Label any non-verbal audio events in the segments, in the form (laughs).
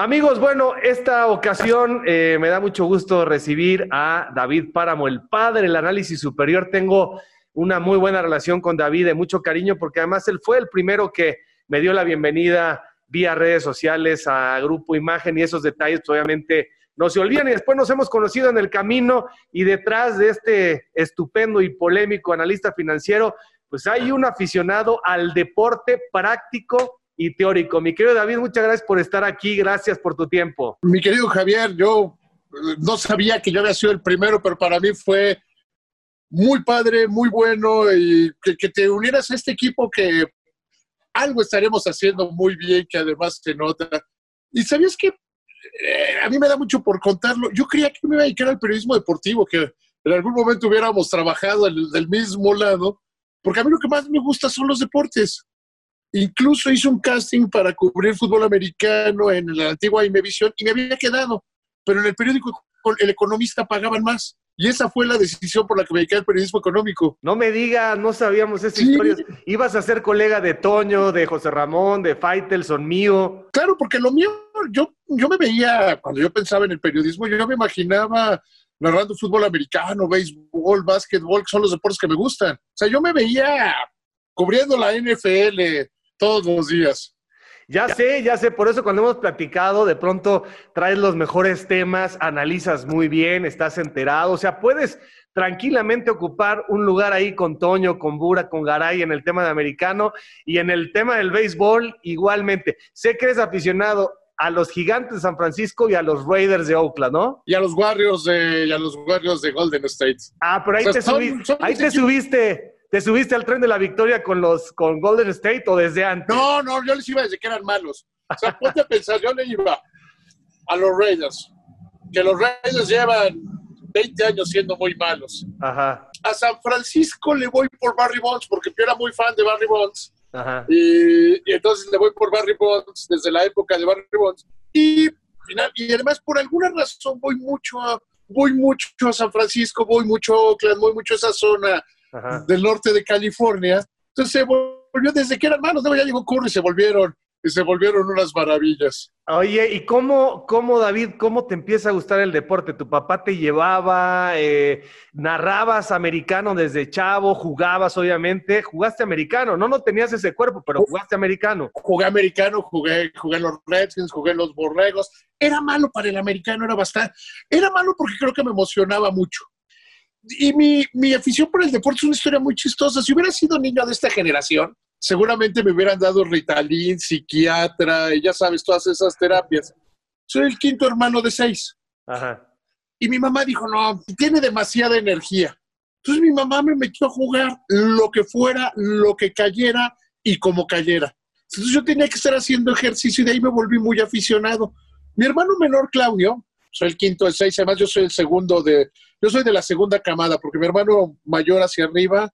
Amigos, bueno, esta ocasión eh, me da mucho gusto recibir a David Páramo, el padre del análisis superior. Tengo una muy buena relación con David, de mucho cariño, porque además él fue el primero que me dio la bienvenida vía redes sociales a Grupo Imagen y esos detalles, pues, obviamente, no se olvidan. Y después nos hemos conocido en el camino y detrás de este estupendo y polémico analista financiero, pues hay un aficionado al deporte práctico y teórico. Mi querido David, muchas gracias por estar aquí, gracias por tu tiempo. Mi querido Javier, yo eh, no sabía que yo había sido el primero, pero para mí fue muy padre, muy bueno y que, te unieras a este equipo que algo estaremos haciendo muy bien, que además se nota. Y sabías que eh, a mí me da mucho por contarlo. Yo creía que me iba a dedicar al periodismo deportivo, que en algún momento hubiéramos trabajado del mismo lado, porque a mí lo que más me gusta son los deportes. Incluso hice un casting para cubrir fútbol americano en la antigua Imevisión y me había quedado, pero en el periódico El Economista pagaban más. Y esa fue la decisión por la que me dediqué al periodismo económico. No me digas, no sabíamos esa historia. Ibas a ser colega de Toño, de José Ramón, de Faitelson, mío. Claro, porque lo mío, yo, yo me veía, cuando yo pensaba en el periodismo, yo me imaginaba narrando fútbol americano, béisbol, básquetbol, que son los deportes que me gustan. O sea, yo me veía cubriendo la NFL, todos los días. Ya sé, ya sé, por eso cuando hemos platicado, de pronto traes los mejores temas, analizas muy bien, estás enterado, o sea, puedes tranquilamente ocupar un lugar ahí con Toño, con Bura, con Garay en el tema de americano y en el tema del béisbol igualmente. Sé que eres aficionado a los gigantes de San Francisco y a los Raiders de Oakland, ¿no? Y a los Warriors de, a los Warriors de Golden State. Ah, pero ahí te, ahí te subiste. ¿Te subiste al tren de la victoria con los con Golden State o desde antes? No, no, yo les iba desde que eran malos. O sea, ponte a pensar, yo le iba a los Raiders, que los Raiders llevan 20 años siendo muy malos. Ajá. A San Francisco le voy por Barry Bonds, porque yo era muy fan de Barry Bonds. Ajá. Y, entonces le voy por Barry Bonds desde la época de Barry Bonds. Y, y además, por alguna razón, voy mucho a, voy mucho a San Francisco, voy mucho a Oakland, voy mucho a esa zona del norte de California. Entonces se volvió desde que eran manos, ya llegó Curry, se volvieron, se volvieron unas maravillas. Oye, ¿y cómo, cómo, David, cómo te empieza a gustar el deporte? ¿Tu papá te llevaba, eh, narrabas americano desde chavo, jugabas obviamente, jugaste americano, no, no tenías ese cuerpo, pero jugaste americano. Jugué americano, jugué, jugué en los Redskins, jugué en los Borregos. Era malo para el americano, era bastante, era malo porque creo que me emocionaba mucho y mi, mi, afición por el deporte es una historia muy chistosa. Si hubiera sido niño de esta generación, seguramente me hubieran dado Ritalin, psiquiatra, y ya sabes, todas esas terapias. Soy el quinto hermano de seis. Ajá. Y mi mamá dijo, no, tiene demasiada energía. Entonces mi mamá me metió a jugar lo que fuera, lo que cayera y como cayera. Entonces yo tenía que estar haciendo ejercicio y de ahí me volví muy aficionado. Mi hermano menor, Claudio, soy el quinto de seis, además yo soy el segundo de, yo soy de la segunda camada, porque mi hermano mayor hacia arriba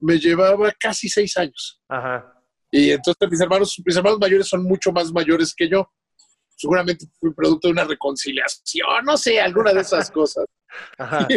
me llevaba casi seis años. Ajá. Y entonces mis hermanos, mis hermanos mayores son mucho más mayores que yo. Seguramente fui producto de una reconciliación, no sé, alguna de esas (laughs) cosas. Ajá.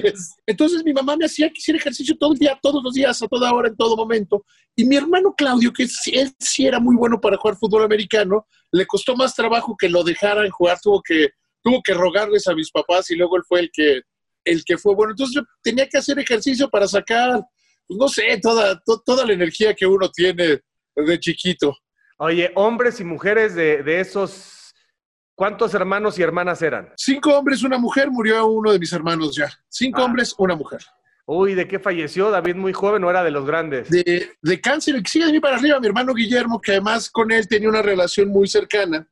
Entonces mi mamá me hacía que hiciera ejercicio todo el día, todos los días, a toda hora, en todo momento. Y mi hermano Claudio, que él sí era muy bueno para jugar fútbol americano, le costó más trabajo que lo dejaran jugar, tuvo que tuvo que rogarles a mis papás y luego él fue el que, el que fue bueno. Entonces yo tenía que hacer ejercicio para sacar, pues, no sé, toda, toda la energía que uno tiene de chiquito. Oye, hombres y mujeres de, de esos, ¿cuántos hermanos y hermanas eran? Cinco hombres, una mujer, murió uno de mis hermanos ya. Cinco ah. hombres, una mujer. Uy, ¿de qué falleció? David muy joven o era de los grandes? De, de cáncer, sigue de mí para arriba, mi hermano Guillermo, que además con él tenía una relación muy cercana,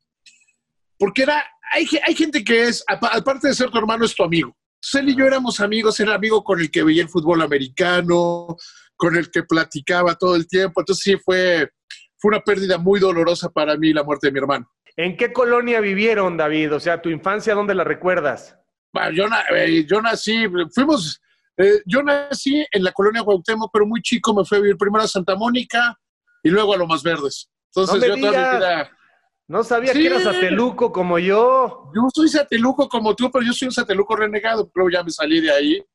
porque era hay, gente que es, aparte de ser tu hermano, es tu amigo. Él y yo éramos amigos, era amigo con el que veía el fútbol americano, con el que platicaba todo el tiempo. Entonces sí fue, fue una pérdida muy dolorosa para mí la muerte de mi hermano. ¿En qué colonia vivieron, David? O sea, tu infancia, ¿dónde la recuerdas? Bueno, yo, eh, yo nací, fuimos, eh, yo nací en la colonia Cuauhtémoc, pero muy chico me fui a vivir primero a Santa Mónica y luego a Lomas Verdes. Entonces yo todavía no sabía que eras sateluco como yo. Yo soy sateluco como tú, pero yo soy un sateluco renegado, pero ya me salí de ahí.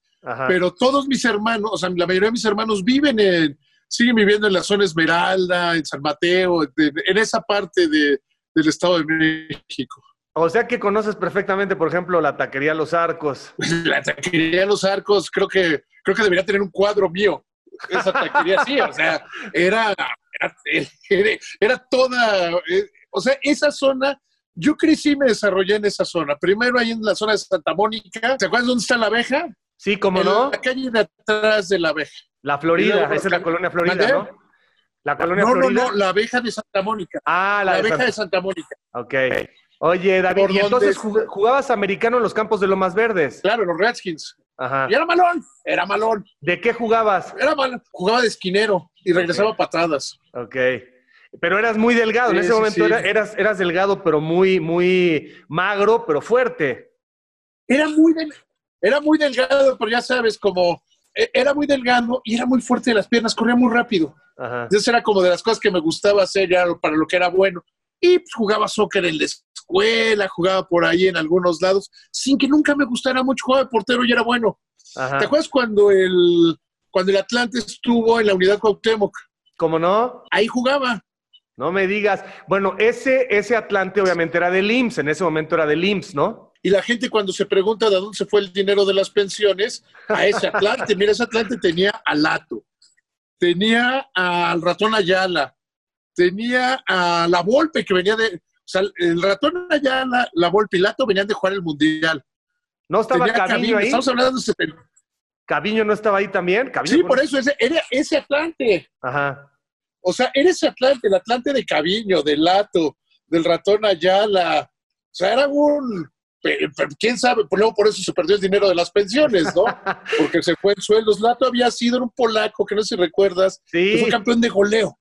Pero todos mis hermanos, o sea, la mayoría de mis hermanos viven en, siguen viviendo en la zona Esmeralda, en San Mateo, en esa parte de, del Estado de México. O sea que conoces perfectamente, por ejemplo, la taquería Los Arcos. (laughs) La taquería Los Arcos, creo que, creo que debería tener un cuadro mío. Esa taquería sí, o sea, era, era, era toda, eh, o sea, esa zona, yo crecí y me desarrollé en esa zona. Primero ahí en la zona de Santa Mónica. ¿Te acuerdas dónde está la abeja? Sí, cómo En no. La calle de atrás de la abeja. La Florida, esa es la colonia Florida, ¿Mandé? ¿no? La colonia No, no, Florida. no, la abeja de Santa Mónica. Ah, la, La, abeja de Santa Mónica. Ok. Oye, David, Por ¿y entonces donde- jugabas americano en los campos de Lomas Verdes? Claro, los Redskins. Ajá. Y era malón, era malón, ¿De qué jugabas? era malón. Jugaba de esquinero y regresaba Ok. patadas. Ok. Pero eras muy delgado. en ese sí, momento sí. era- eras, eras delgado, pero muy, muy magro, pero fuerte. Era muy, del- era muy delgado, pero ya sabes, como e- era muy delgado y era muy fuerte de las piernas, corría muy rápido. Ajá. Entonces era como de las cosas que me gustaba hacer ya para lo que era bueno. Y pues, jugaba soccer en la escuela, jugaba por ahí en algunos lados, sin que nunca me gustara mucho. Jugaba de portero y era bueno. Ajá. ¿Te acuerdas cuando el, cuando el Atlante estuvo en la unidad Cuauhtémoc? ¿Cómo no? Ahí jugaba. No me digas. Bueno, ese, ese Atlante obviamente era del IMSS. En ese momento era del IMSS, ¿no? Y la gente cuando se pregunta de dónde se fue el dinero de las pensiones, a ese Atlante. Mira, ese Atlante tenía a Lato, tenía al ratón Ayala, tenía a la Volpe que venía de... O sea, el ratón Ayala, la Volpe y Lato venían de jugar el Mundial. ¿No estaba Tenía Caviño Caviño, ahí? Estamos hablando de 70. ¿Caviño no estaba ahí también? ¿Caviño Sí, por eso, ese, era ese Atlante. Ajá. O sea, era ese Atlante, el Atlante de Caviño, de Lato, del ratón Ayala. O sea, era un... ¿Quién sabe? Pues luego por eso se perdió el dinero de las pensiones, ¿no? (laughs) Porque se fue en sueldos. Lato había sido un polaco, que no sé si recuerdas, que fue campeón de goleo.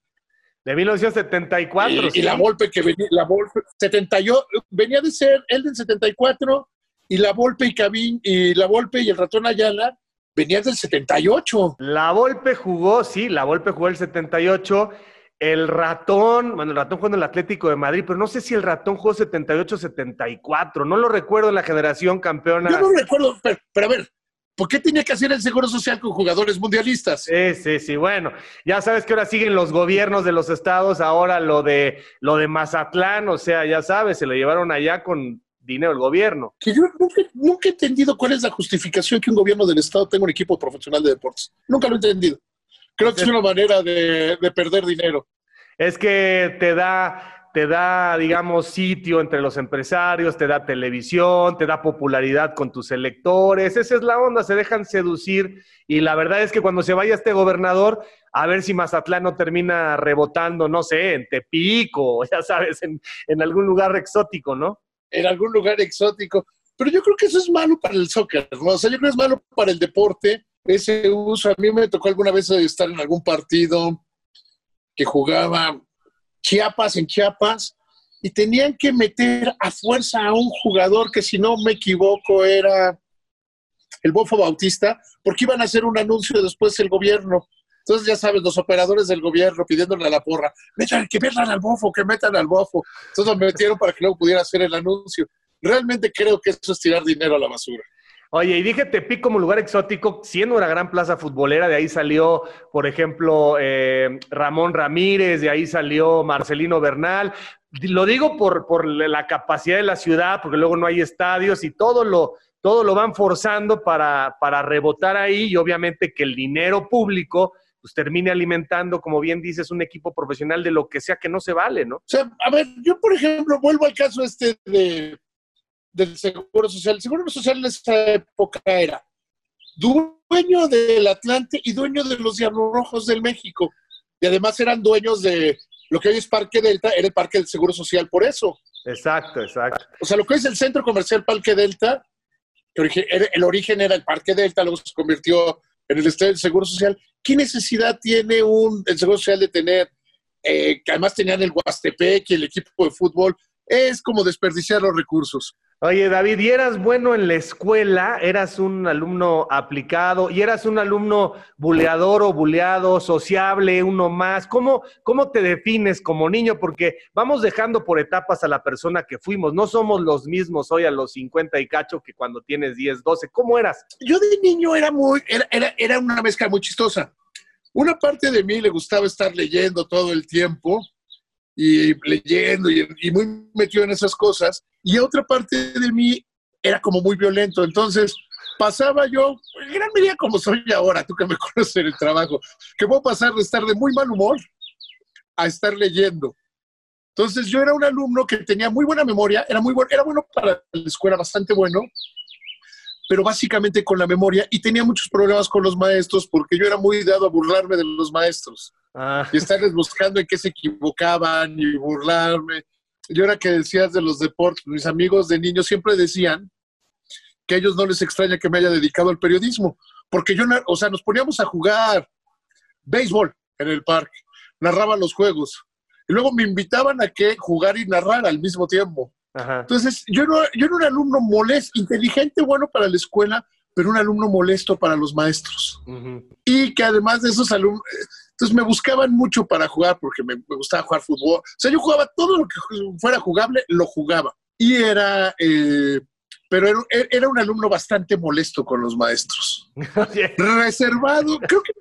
de 1974. y, sí. y la Volpe que venía, la Volpe, 78, venía de ser él del 74 y la Volpe y Caviñ, y la Volpe y el ratón Ayala venían del 78. La Volpe jugó, sí, la Volpe jugó el 78. El ratón, bueno, el ratón jugó en el Atlético de Madrid, pero no sé si el ratón jugó 78-74. No lo recuerdo en la generación campeona. Yo no recuerdo, pero, pero a ver, ¿por qué tenía que hacer el seguro social con jugadores mundialistas? Sí, sí, sí. Bueno, ya sabes que ahora siguen los gobiernos de los estados, ahora lo de lo de Mazatlán, o sea, ya sabes, se lo llevaron allá con dinero del gobierno. Que yo nunca, nunca he entendido cuál es la justificación que un gobierno del Estado tenga un equipo profesional de deportes. Nunca lo he entendido. Creo que es una manera de, de perder dinero. Es que te da, te da, digamos, sitio entre los empresarios, te da televisión, te da popularidad con tus electores. Esa es la onda, se dejan seducir. Y la verdad es que cuando se vaya este gobernador, a ver si Mazatlán no termina rebotando, no sé, en Tepico, (laughs) ya sabes, en, en algún lugar exótico, ¿no? En algún lugar exótico. Pero yo creo que eso es malo para el soccer, ¿no? O sea, yo creo que es malo para el deporte, ese uso. A mí me tocó alguna vez estar en algún partido que jugaba Chiapas en Chiapas y tenían que meter a fuerza a un jugador que, si no me equivoco, era el Bofo Bautista, porque iban a hacer un anuncio después el gobierno. Entonces, ya sabes, los operadores del gobierno pidiéndole a la porra, metan, que metan al bofo, que metan al bofo. Entonces lo metieron para que luego pudiera hacer el anuncio. Realmente creo que eso es tirar dinero a la basura. Oye, y dije Tepic como lugar exótico, siendo una gran plaza futbolera, de ahí salió, por ejemplo, eh, Ramón Ramírez, de ahí salió Marcelino Bernal. Lo digo por, por la capacidad de la ciudad, porque luego no hay estadios y todo lo, todo lo van forzando para, para rebotar ahí y obviamente que el dinero público pues termine alimentando, como bien dices, un equipo profesional de lo que sea que no se vale, ¿no? O sea, a ver, yo por ejemplo vuelvo al caso este de, del Seguro Social. El Seguro Social en esa época era dueño del Atlante y dueño de los Diablos Rojos del México. Y además eran dueños de lo que hoy es Parque Delta, era el Parque del Seguro Social por eso. Exacto, exacto. O sea, lo que es el Centro Comercial Parque Delta, el origen era el Parque Delta, luego se convirtió en el Estadio del Seguro Social. ¿Qué necesidad tiene un, el Seguro Social de tener, eh, que además tenían el Huastepec y el equipo de fútbol? Es como desperdiciar los recursos. Oye, David, y eras bueno en la escuela, eras un alumno aplicado y eras un alumno buleador o buleado, sociable, uno más. ¿Cómo, ¿Cómo te defines como niño? Porque vamos dejando por etapas a la persona que fuimos. No somos los mismos hoy a los 50 y cacho que cuando tienes 10, 12. ¿Cómo eras? Yo de niño era muy, era, era, era una mezcla muy chistosa. Una parte de mí le gustaba estar leyendo todo el tiempo y leyendo y, muy metido en esas cosas. Y otra parte de mí era como muy violento. Entonces, pasaba yo, en gran medida como soy ahora, tú que me (laughs) conoces en el trabajo, que puedo pasar de estar de muy mal humor a estar leyendo. Entonces yo era un alumno que tenía muy buena memoria, era muy bueno, era bueno para la escuela, bastante bueno, pero básicamente con la memoria y tenía muchos problemas con los maestros porque yo era muy dado a burlarme de los maestros ah. y estarles buscando en qué se equivocaban y burlarme. Yo era que decías de los deportes, mis amigos de niños siempre decían que a ellos no les extraña que me haya dedicado al periodismo, porque yo, o sea, nos poníamos a jugar béisbol en el parque, narraba los juegos, y luego me invitaban a que jugar y narrar al mismo tiempo. Entonces, yo yo era un alumno molesto, inteligente, bueno para la escuela, pero un alumno molesto para los maestros. Y que además de esos alumnos, entonces me buscaban mucho para jugar porque me, gustaba jugar fútbol. O sea, yo jugaba todo lo que fuera jugable, lo jugaba. Y era, eh, pero era, era, un alumno bastante molesto con los maestros. (laughs) Reservado, creo que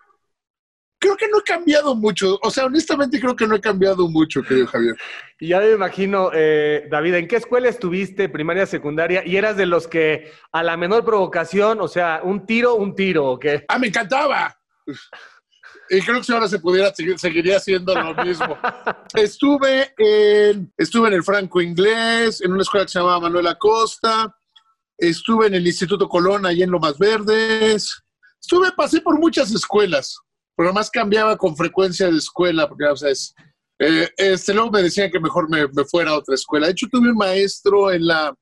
creo que no he cambiado mucho. O sea, honestamente creo que no he cambiado mucho, querido Javier. Y ya me imagino, eh, David, ¿en qué escuela estuviste, primaria, secundaria? Y eras de los que a la menor provocación, o sea, un tiro, un tiro, ¿o qué? Ah, me encantaba. Y creo que si ahora se pudiera, seguiría haciendo lo mismo. estuve, en, estuve en el Franco Inglés, en una escuela que se llamaba Manuel Acosta. Estuve en el Instituto Colón, ahí en Lomas Verdes. Estuve, pasé por muchas escuelas pero más cambiaba con frecuencia de escuela, porque, o eh, este, luego me decían que mejor me, fuera a otra escuela. De hecho, tuve un maestro en la,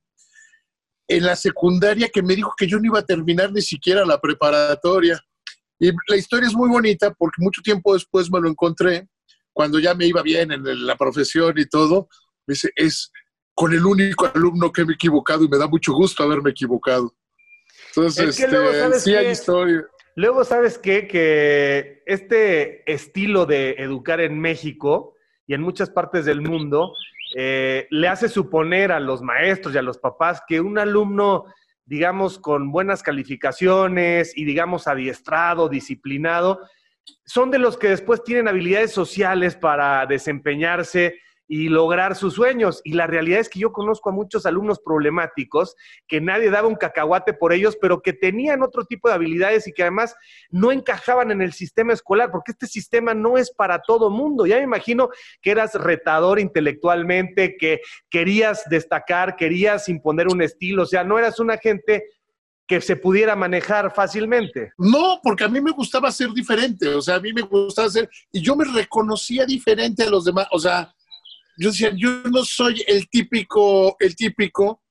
en la secundaria que me dijo que yo no iba a terminar ni siquiera la preparatoria. Y la historia es muy bonita porque mucho tiempo después me lo encontré, cuando ya me iba bien en la profesión y todo. Me dice, es con el único alumno que me he equivocado y me da mucho gusto haberme equivocado. Entonces, este, sí hay historia. Luego, ¿sabes qué? Que este estilo de educar en México y en muchas partes del mundo eh, le hace suponer a los maestros y a los papás que un alumno, digamos, con buenas calificaciones y, digamos, adiestrado, disciplinado, son de los que después tienen habilidades sociales para desempeñarse y lograr sus sueños. Y la realidad es que yo conozco a muchos alumnos problemáticos que nadie daba un cacahuate por ellos, pero que tenían otro tipo de habilidades y que además no encajaban en el sistema escolar, porque este sistema no es para todo mundo. Ya me imagino que eras retador intelectualmente, que querías destacar, querías imponer un estilo, o sea, no eras una gente que se pudiera manejar fácilmente. No, porque a mí me gustaba ser diferente, o sea, a mí me gustaba ser, y yo me reconocía diferente a los demás, o sea, yo decía, yo no soy el típico, el típico.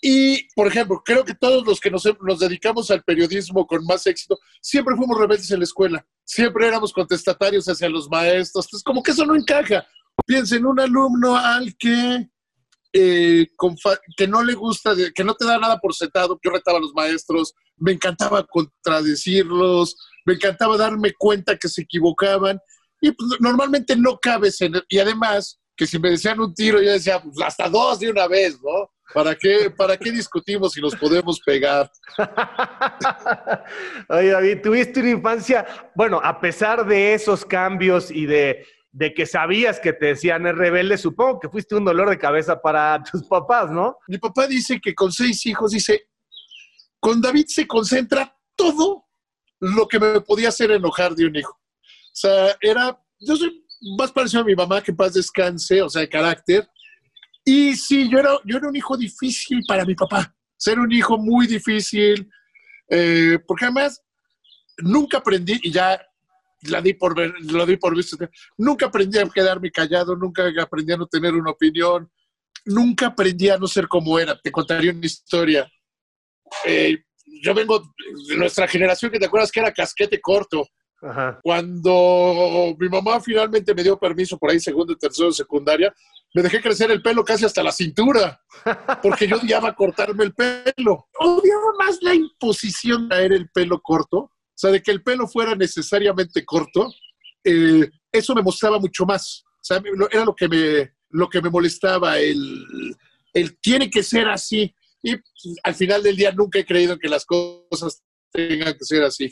Y, por ejemplo, creo que todos los que nos, nos dedicamos al periodismo con más éxito, siempre fuimos rebeldes en la escuela, siempre éramos contestatarios hacia los maestros. Entonces, como que eso no encaja. Piensa en un alumno al que, eh, que no le gusta, que no te da nada por sentado. Yo retaba a los maestros, me encantaba contradecirlos, me encantaba darme cuenta que se equivocaban. Y pues, normalmente no cabes en... Y además, que si me decían un tiro, yo decía, pues hasta dos de una vez, ¿no? ¿Para qué, ¿Para qué discutimos si nos podemos pegar? (laughs) Oye, David, tuviste una infancia, bueno, a pesar de esos cambios y de, de que sabías que te decían el rebelde, supongo que fuiste un dolor de cabeza para (laughs) tus papás, ¿no? Mi papá dice que con seis hijos, dice, con David se concentra todo lo que me podía hacer enojar de un hijo. O sea, era, yo soy más parecido a mi mamá, que paz descanse, o sea, de carácter. Y sí, yo era, yo era un hijo difícil para mi papá, ser un hijo muy difícil, eh, porque además nunca aprendí, y ya la di por lo di por visto, nunca aprendí a quedarme callado, nunca aprendí a no tener una opinión, nunca aprendí a no ser como era. Te contaría una historia. Eh, yo vengo de nuestra generación que te acuerdas que era casquete corto. Cuando mi mamá finalmente me dio permiso por ahí, segundo y tercero de secundaria, me dejé crecer el pelo casi hasta la cintura, (laughs) porque yo odiaba cortarme el pelo. Odiaba más la imposición de traer el pelo corto, o sea, de que el pelo fuera necesariamente corto. Eh, eso me mostraba mucho más. O sea, era lo que me, lo que me molestaba, el, el tiene que ser así. Y al final del día nunca he creído que las cosas tengan que ser así.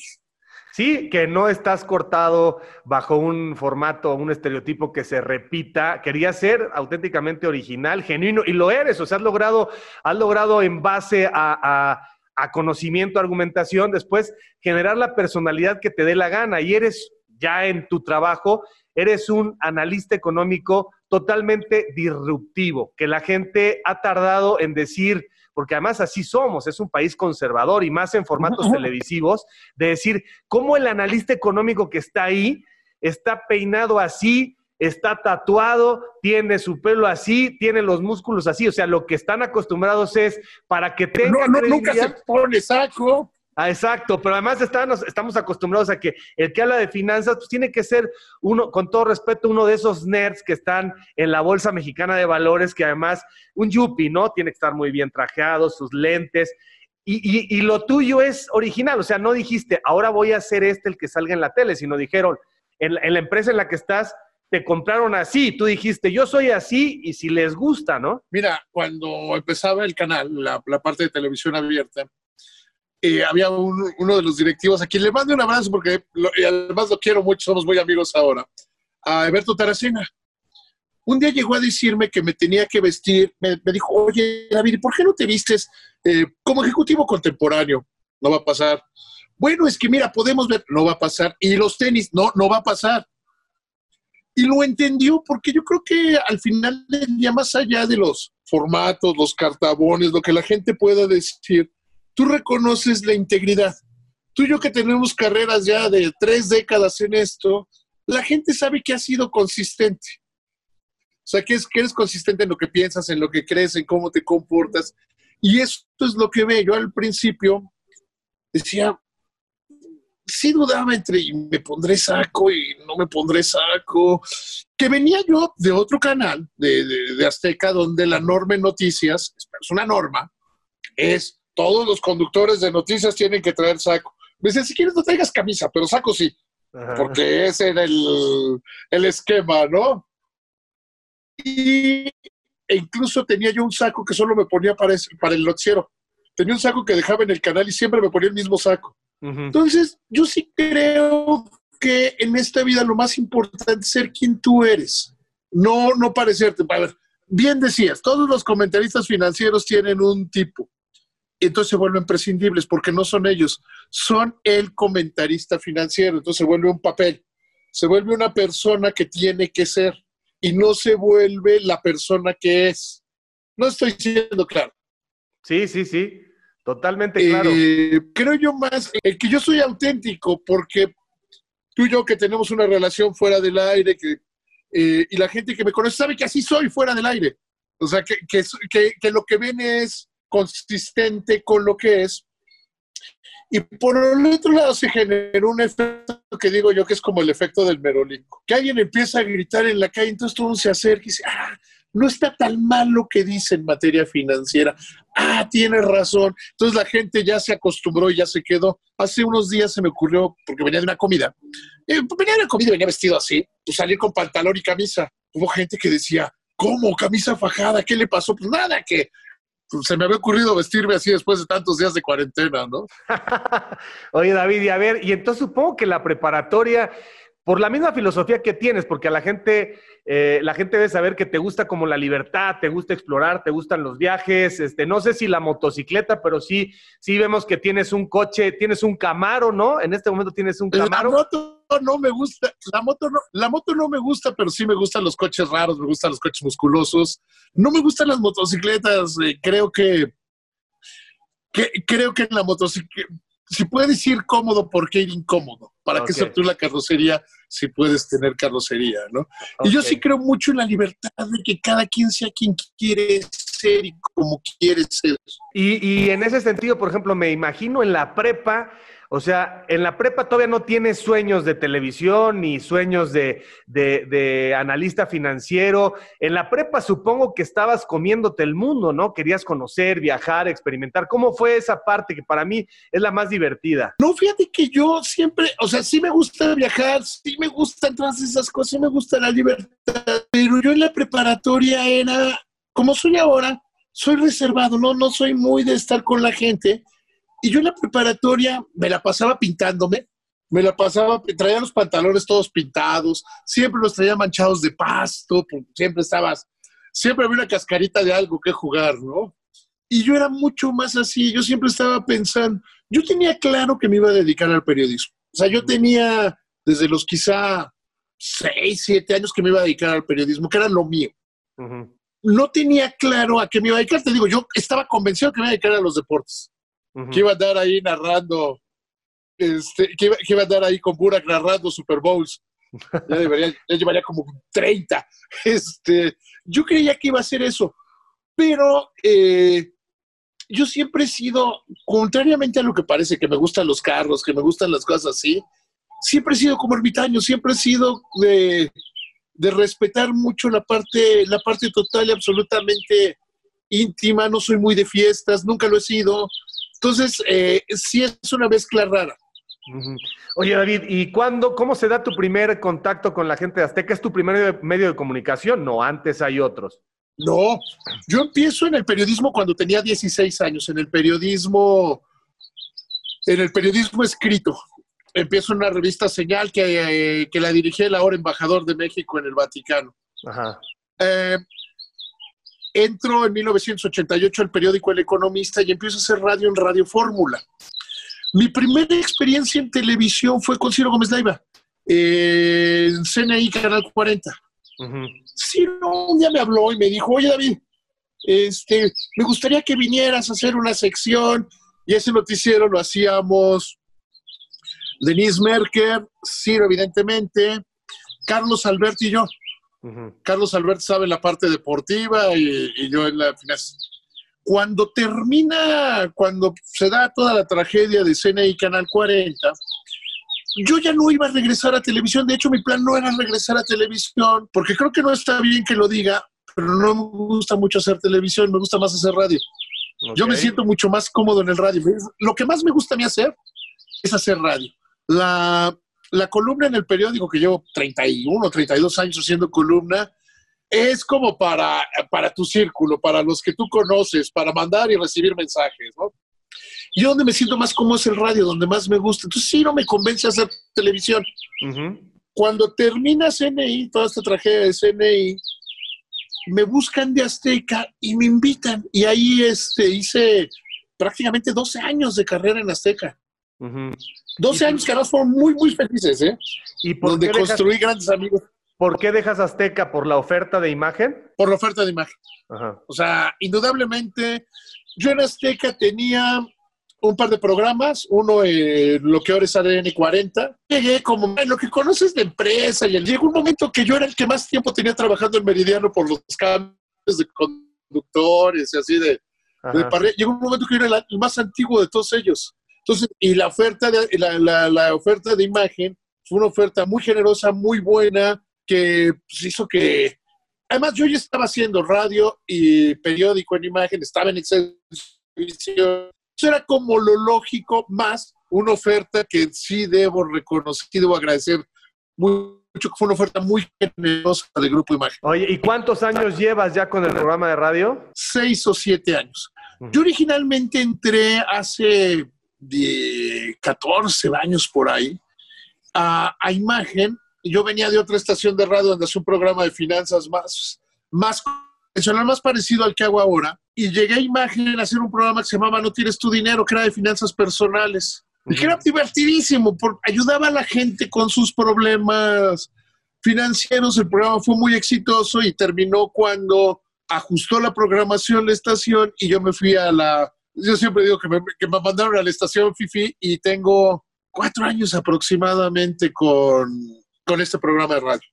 Sí, que no estás cortado bajo un formato, un estereotipo que se repita. Querías ser auténticamente original, genuino, y lo eres. O sea, has logrado, has logrado en base a, a conocimiento, argumentación, después generar la personalidad que te dé la gana. Y eres ya en tu trabajo, eres un analista económico totalmente disruptivo, que la gente ha tardado en decir, porque además así somos, es un país conservador y más en formatos (laughs) televisivos, de decir cómo el analista económico que está ahí está peinado así, está tatuado, tiene su pelo así, tiene los músculos así, o sea, lo que están acostumbrados es para que tenga no, nunca se pone saco. Ah, exacto, pero además estamos acostumbrados a que el que habla de finanzas pues tiene que ser uno, con todo respeto, uno de esos nerds que están en la Bolsa Mexicana de Valores, que además, un yuppie, ¿no? Tiene que estar muy bien trajeado, sus lentes. Y, lo tuyo es original, o sea, no dijiste, ahora voy a hacer este el que salga en la tele, sino dijeron, en, la empresa en la que estás, te compraron así, tú dijiste, yo soy así y si les gusta, ¿no? Mira, cuando empezaba el canal, la parte de televisión abierta, eh, había uno de los directivos a quien le mando un abrazo porque además lo quiero mucho, somos muy amigos ahora, a Alberto Taracena. Un día llegó a decirme que me tenía que vestir, me, dijo, oye David, ¿por qué no te vistes eh, como ejecutivo contemporáneo? No va a pasar. Bueno, es que mira, podemos ver, no va a pasar. Y los tenis, no, no va a pasar. Y lo entendió porque yo creo que al final ya más allá de los formatos, los cartabones, lo que la gente pueda decir, tú reconoces la integridad. Tú y yo que tenemos carreras ya de tres décadas en esto, la gente sabe que has sido consistente. O sea, que, es, que eres consistente en lo que piensas, en lo que crees, en cómo te comportas. Y esto es lo que ve. Yo al principio decía, sí dudaba entre me pondré saco y no me pondré saco. Que venía yo de otro canal, de, de Azteca, donde la norma en noticias, es una norma, es todos los conductores de noticias tienen que traer saco. Me dice, si quieres no traigas camisa, pero saco sí, porque ese era el, el esquema, ¿no? Y e incluso tenía yo un saco que solo me ponía para, para el noticiero. Tenía un saco que dejaba en el canal y siempre me ponía el mismo saco. Entonces, yo sí creo que en esta vida lo más importante es ser quien tú eres, no, no parecerte. A ver, bien decías, todos los comentaristas financieros tienen un tipo entonces se vuelven prescindibles porque no son ellos, son el comentarista financiero, entonces se vuelve un papel, se vuelve una persona que tiene que ser y no se vuelve la persona que es. No estoy siendo claro. Sí, sí, sí, totalmente claro. Eh, creo yo más el que yo soy auténtico porque tú y yo que tenemos una relación fuera del aire que, eh, y la gente que me conoce sabe que así soy fuera del aire. O sea, que, que, que lo que ven es consistente con lo que es. Y por el otro lado se generó un efecto que digo yo que es como el efecto del merolingo. Que alguien empieza a gritar en la calle, entonces todo se acerca y dice, ah, no está tan mal lo que dice en materia financiera. Ah, tiene razón. Entonces la gente ya se acostumbró y ya se quedó. Hace unos días se me ocurrió, porque venía de una comida, eh, venía de una comida, venía vestido así, pues salí con pantalón y camisa. Hubo gente que decía, ¿cómo? Camisa fajada, ¿qué le pasó? Pues nada, que se me había ocurrido vestirme así después de tantos días de cuarentena, ¿no? (laughs) Oye, David, y a ver, y entonces supongo que la preparatoria, por la misma filosofía que tienes, porque a la gente, eh, la gente debe saber que te gusta como la libertad, te gusta explorar, te gustan los viajes, este, no sé si la motocicleta, pero sí, sí vemos que tienes un coche, tienes un Camaro, ¿no? En este momento tienes un Camaro. La moto no me gusta, la moto no, la moto no me gusta, pero sí me gustan los coches raros, me gustan los coches musculosos, no me gustan las motocicletas, eh, creo que, que, creo que en la motocicleta si puedes ir cómodo, ¿por qué ir incómodo? ¿Para qué ser tú la carrocería si puedes tener carrocería, no? Y yo sí creo mucho en la libertad de que cada quien sea quien quiere ser y como quiere ser. Y, y en ese sentido, por ejemplo, me imagino en la prepa o sea, en la prepa todavía no tienes sueños de televisión ni sueños de, analista financiero. En la prepa supongo que estabas comiéndote el mundo, ¿no? Querías conocer, viajar, experimentar. ¿Cómo fue esa parte que para mí es la más divertida? No, fíjate que yo siempre, o sea, sí me gusta viajar, sí me gustan todas esas cosas, sí me gusta la libertad, pero yo en la preparatoria era, como soy ahora, soy reservado, no, no soy muy de estar con la gente y yo en la preparatoria me la pasaba pintándome. Me la pasaba, traía los pantalones todos pintados, siempre los traía manchados de pasto, siempre estabas, siempre había una cascarita de algo que jugar, ¿no? Y yo era mucho más así, yo siempre estaba pensando, yo tenía claro que me iba a dedicar al periodismo. O sea, yo tenía desde los quizá seis, siete años que me iba a dedicar al periodismo, que era lo mío. No tenía claro a qué me iba a dedicar, te digo, yo estaba convencido que me iba a dedicar a los deportes, que iba a andar ahí narrando, este, que, iba, a andar ahí con Burak narrando Super Bowls. (laughs) Ya, debería, ya llevaría como 30. Este, yo creía que iba a hacer eso, pero eh, yo siempre he sido, contrariamente a lo que parece, que me gustan los carros, que me gustan las cosas así, siempre he sido como ermitaño, siempre he sido de, respetar mucho la parte, la parte total y absolutamente íntima, no soy muy de fiestas, nunca lo he sido. Entonces, eh, sí es una mezcla rara. Oye, David, ¿y cuándo, cómo se da tu primer contacto con la gente de Azteca? ¿Es tu primer medio de comunicación? No, antes hay otros. No, yo empiezo en el periodismo cuando tenía 16 años, en el periodismo, en el periodismo escrito. Empiezo en una revista Señal que, eh, que la dirigía el ahora embajador de México en el Vaticano. Ajá. Eh, entro en 1988 al periódico El Economista y empiezo a hacer radio en Radio Fórmula. Mi primera experiencia en televisión fue con Ciro Gómez Leiva, en CNI Canal 40. Sí, un día me habló y me dijo, oye David, este, me gustaría que vinieras a hacer una sección y ese noticiero lo hacíamos Denise Merker, Ciro evidentemente, Carlos Albert y yo. Carlos Albert sabe la parte deportiva y, yo en la final. Cuando termina, cuando se da toda la tragedia de CNI Canal 40, yo ya no iba a regresar a televisión. De hecho, mi plan no era regresar a televisión, porque creo que no está bien que lo diga, pero no me gusta mucho hacer televisión, me gusta más hacer radio. Yo me siento mucho más cómodo en el radio. Lo que más me gusta a mí hacer es hacer radio. La, la columna en el periódico, que llevo 31, 32 años haciendo columna, es como para, para tu círculo, para los que tú conoces, para mandar y recibir mensajes, ¿no? Y donde me siento más cómodo es el radio, donde más me gusta. Entonces sí, no me convence hacer televisión. Cuando termina CNI, toda esta tragedia de CNI, me buscan de Azteca y me invitan. Y ahí este, hice prácticamente 12 años de carrera en Azteca. 12 años que ahora fueron muy, muy felices, ¿eh? ¿Y por donde construí grandes amigos. ¿Por qué dejas Azteca? ¿Por la oferta de imagen? Por la oferta de imagen. O sea, indudablemente, yo en Azteca tenía un par de programas, uno en lo que ahora es ADN 40. Llegué como en lo que conoces de empresa y llegó un momento que yo era el que más tiempo tenía trabajando en Meridiano por los cambios de conductores y así de, Llegó un momento que yo era el más antiguo de todos ellos. Entonces, y la oferta de, la, la, oferta de imagen fue una oferta muy generosa, muy buena, que pues, hizo que... Además, yo ya estaba haciendo radio y periódico en imagen, estaba en servicio eso era como lo lógico, más una oferta que sí debo reconocer, y debo agradecer mucho, que fue una oferta muy generosa del Grupo Imagen. Oye, ¿y cuántos años llevas ya con el programa de radio? Seis o siete años. Yo originalmente entré hace 14 años por ahí a, a, Imagen. Yo venía de otra estación de radio donde hacía un programa de finanzas más, más convencional, más parecido al que hago ahora y llegué a Imagen a hacer un programa que se llamaba No tienes tu dinero, que era de finanzas personales. Y que era divertidísimo, porque ayudaba a la gente con sus problemas financieros. El programa fue muy exitoso y terminó cuando ajustó la programación la estación y yo me fui a la... Yo siempre digo que me, que me mandaron a la estación FIFI y tengo cuatro años aproximadamente con, con este programa de radio.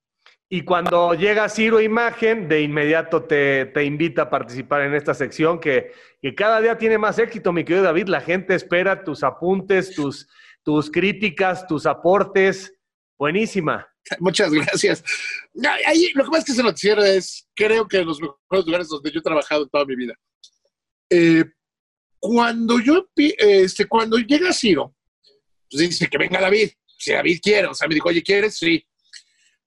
Y cuando llega Ciro Imagen, de inmediato te, invita a participar en esta sección que, cada día tiene más éxito, mi querido David. La gente espera tus apuntes, tus, tus críticas, tus aportes. Buenísima. Muchas gracias. Ahí, lo que más que ese noticiero es, creo que los mejores lugares donde yo he trabajado en toda mi vida. Eh, cuando yo, este, cuando llega Ciro, pues dice que venga David. Si David quiere, o sea, me dijo, oye, ¿quieres? Sí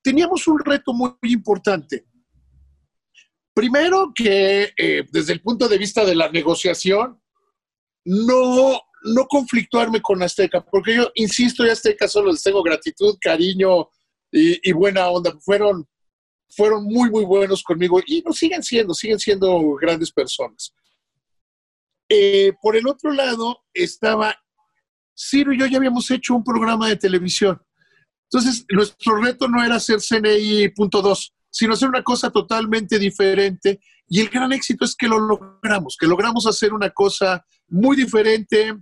teníamos un reto muy, importante. Primero que eh, desde el punto de vista de la negociación, no, no conflictuarme con Azteca, porque yo insisto, y Azteca solo les tengo gratitud, cariño y, buena onda. Fueron, fueron muy, muy buenos conmigo y lo siguen siendo, siguen siendo grandes personas. Eh, por el otro lado estaba Ciro y yo ya habíamos hecho un programa de televisión. Entonces, nuestro reto no era hacer CNI punto dos, sino hacer una cosa totalmente diferente. Y el gran éxito es que lo logramos, que logramos hacer una cosa muy diferente.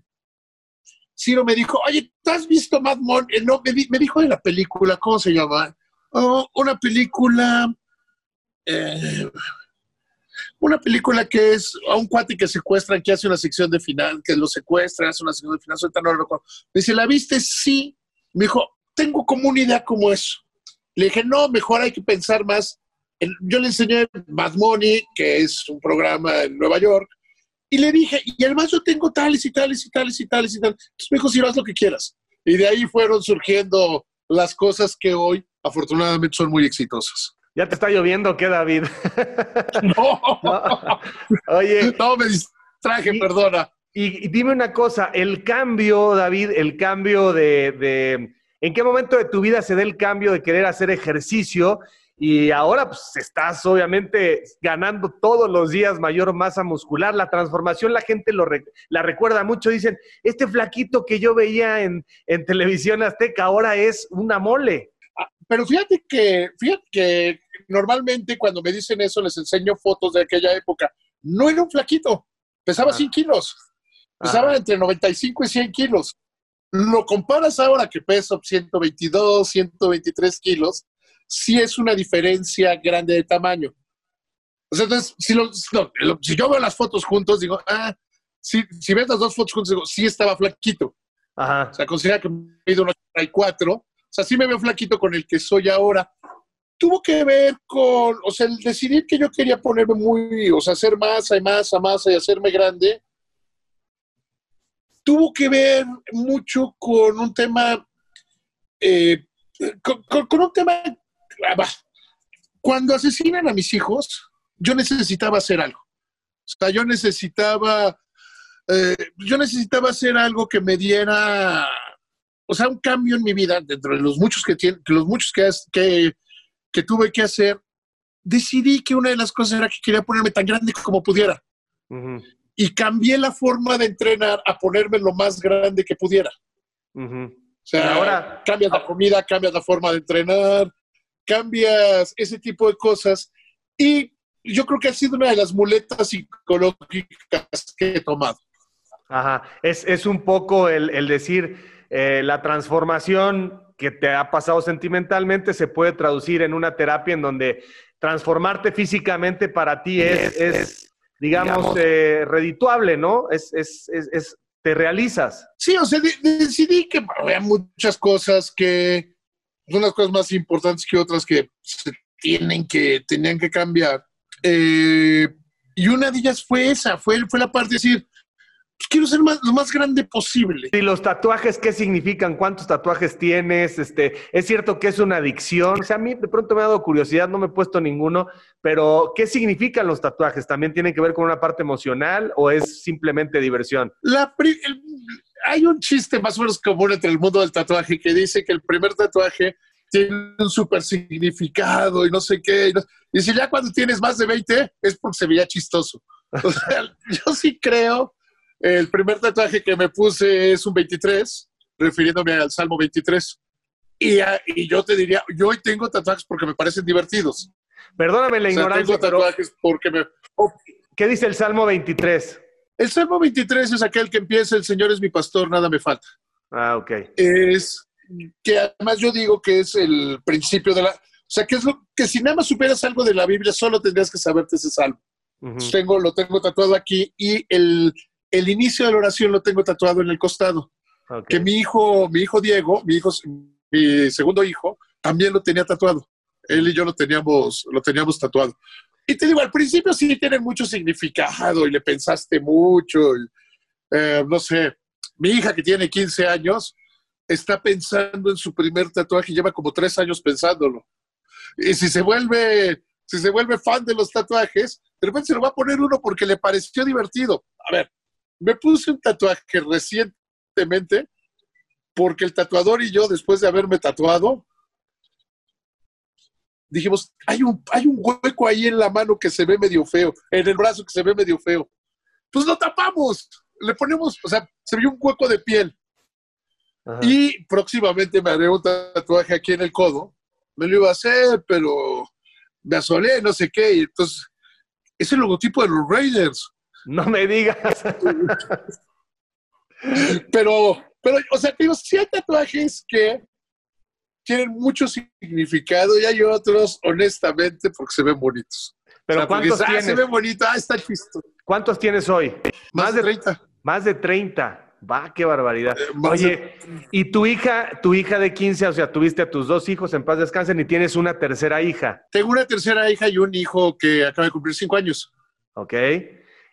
Ciro me dijo, oye, ¿tú has visto Mad Mon? Eh, no, me, dijo de la película, ¿cómo se llama? Oh, una película... Eh, una película que es a un cuate que secuestran, que hace una sección de final, que lo secuestra, hace una sección de final, suelta, no lo recuerdo. Me dice, ¿la viste? Sí. Me dijo, tengo como una idea como eso. Le dije, no, mejor hay que pensar más. yo le enseñé Bad Money, que es un programa en Nueva York, y le dije, y además yo tengo tales y tales y tales y tales y tales. Entonces me dijo, si haz lo que quieras. Y de ahí fueron surgiendo las cosas que hoy, afortunadamente, son muy exitosas. ¿Ya te está lloviendo qué, David? (laughs) (laughs) No. Oye. No, me distraje, perdona. Y, dime una cosa, el cambio, David, el cambio de, ¿En qué momento de tu vida se da el cambio de querer hacer ejercicio? Y ahora pues estás obviamente ganando todos los días mayor masa muscular. La transformación la gente lo la recuerda mucho. Dicen, este flaquito que yo veía en, en televisión azteca ahora es una mole. Ah, pero fíjate que, fíjate que normalmente cuando me dicen eso les enseño fotos de aquella época. No era un flaquito, pesaba 100 kilos, pesaba entre 95 y 100 kilos. Lo comparas ahora que peso 122, 123 kilos, sí es una diferencia grande de tamaño. entonces, si, si yo veo las fotos juntos, digo, ah, si, si ves las dos fotos juntos, digo, sí estaba flaquito. Ajá. O sea, considera que me he ido un 84. Sea, sí me veo flaquito con el que soy ahora tuvo que ver con, o sea, el decidir que yo quería ponerme muy, o sea, hacer masa y masa, masa y hacerme grande, tuvo que ver mucho con un tema, eh, con, un tema, ah, cuando asesinan a mis hijos, yo necesitaba hacer algo. O sea, yo necesitaba, eh, yo necesitaba hacer algo que me diera, o sea, un cambio en mi vida dentro de los muchos que tiene, los muchos que, que que tuve que hacer, decidí que una de las cosas era que quería ponerme tan grande como pudiera. Y cambié la forma de entrenar a ponerme lo más grande que pudiera. O sea, ahora cambias la comida, cambias la forma de entrenar, cambias ese tipo de cosas. Y yo creo que ha sido una de las muletas psicológicas que he tomado. Ajá, es, un poco el, decir, eh, la transformación que te ha pasado sentimentalmente se puede traducir en una terapia en donde transformarte físicamente para ti es, digamos, eh, redituable, ¿no? Es, es, te realizas. Sí, o sea, decidí que había muchas cosas que son las cosas más importantes que otras que se tienen que, tenían que cambiar. Eh, y una de ellas fue esa, fue, fue la parte de decir, quiero ser lo más grande posible. ¿Y los tatuajes qué significan? ¿Cuántos tatuajes tienes? Este, es cierto que es una adicción. O sea, a mí de pronto me ha dado curiosidad, no me he puesto ninguno, pero ¿qué significan los tatuajes? ¿También tienen que ver con una parte emocional o es simplemente diversión? La hay un chiste más o menos común entre el mundo del tatuaje que dice que el primer tatuaje tiene un súper significado y no sé qué. Y, si ya cuando tienes más de 20 es porque se veía chistoso. O sea, (laughs) yo sí creo el primer tatuaje que me puse es un 23, refiriéndome al Salmo 23. Y, ah, y yo te diría, yo hoy tengo tatuajes porque me parecen divertidos. Perdóname la ignorancia. Tengo tatuajes porque me. ¿Qué dice el Salmo 23? El Salmo 23 es aquel que empieza: El Señor es mi pastor, nada me falta. Ah, ok. Es que además yo digo que es el principio de la. O sea, que es lo que si nada más supieras algo de la Biblia, solo tendrías que saberte ese salmo. tengo, lo tengo tatuado aquí y el, el inicio de la oración lo tengo tatuado en el costado. Que mi hijo, mi hijo Diego, mi hijo, mi segundo hijo, también lo tenía tatuado. Él y yo lo teníamos, lo teníamos tatuado. Y te digo, al principio sí tiene mucho significado y le pensaste mucho. Eh, no sé, mi hija que tiene 15 años está pensando en su primer tatuaje y lleva como tres años pensándolo. Y si se vuelve, si se vuelve fan de los tatuajes, de repente se lo va a poner uno porque le pareció divertido. A ver, me puse un tatuaje recientemente porque el tatuador y yo, después de haberme tatuado, dijimos, hay un, hay un hueco ahí en la mano que se ve medio feo, en el brazo que se ve medio feo. Pues lo tapamos, le ponemos, o sea, se vio un hueco de piel. Y próximamente me haré un tatuaje aquí en el codo. Me lo iba a hacer, pero me asolé, no sé qué. Y entonces, es el logotipo de los Raiders. No me digas. pero, pero, o sea, digo, sí hay tatuajes que tienen mucho significado y hay otros, honestamente, porque se ven bonitos. Pero ¿cuántos ah, tienes? se ve bonito, ah, está chisto. ¿Cuántos tienes hoy? Más, de 30. Más de 30. Va, qué barbaridad. Eh, Oye, de- y tu hija, tu hija de 15, o sea, tuviste a tus dos hijos en paz descansen y tienes una tercera hija, Tengo una tercera hija y un hijo que acaba de cumplir cinco años. ¿ok?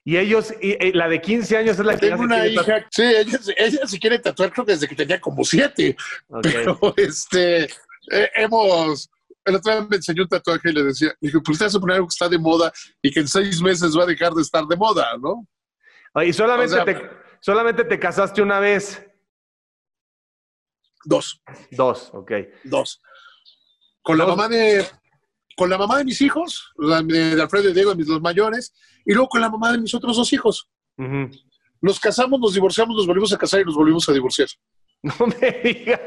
Y ellos, y, y la de 15 años es la que Tengo una hija, sí, ella, se- ella se quiere tatuar creo que desde que tenía como siete, Ok. pero este, eh, hemos, el otro día me enseñó un tatuaje y le decía, dije, pues te vas a poner algo que está de moda y que en seis meses va a dejar de estar de moda, ¿no? Y solamente, O sea, te, solamente te casaste una vez. Dos, Dos, ok. dos. Con la mamá de, con la mamá de mis hijos, la de, de Alfredo y Diego, mis los mayores, y luego con la mamá de mis otros dos hijos. Nos casamos, nos divorciamos, nos volvimos a casar y nos volvimos a divorciar. (laughs) No me digas.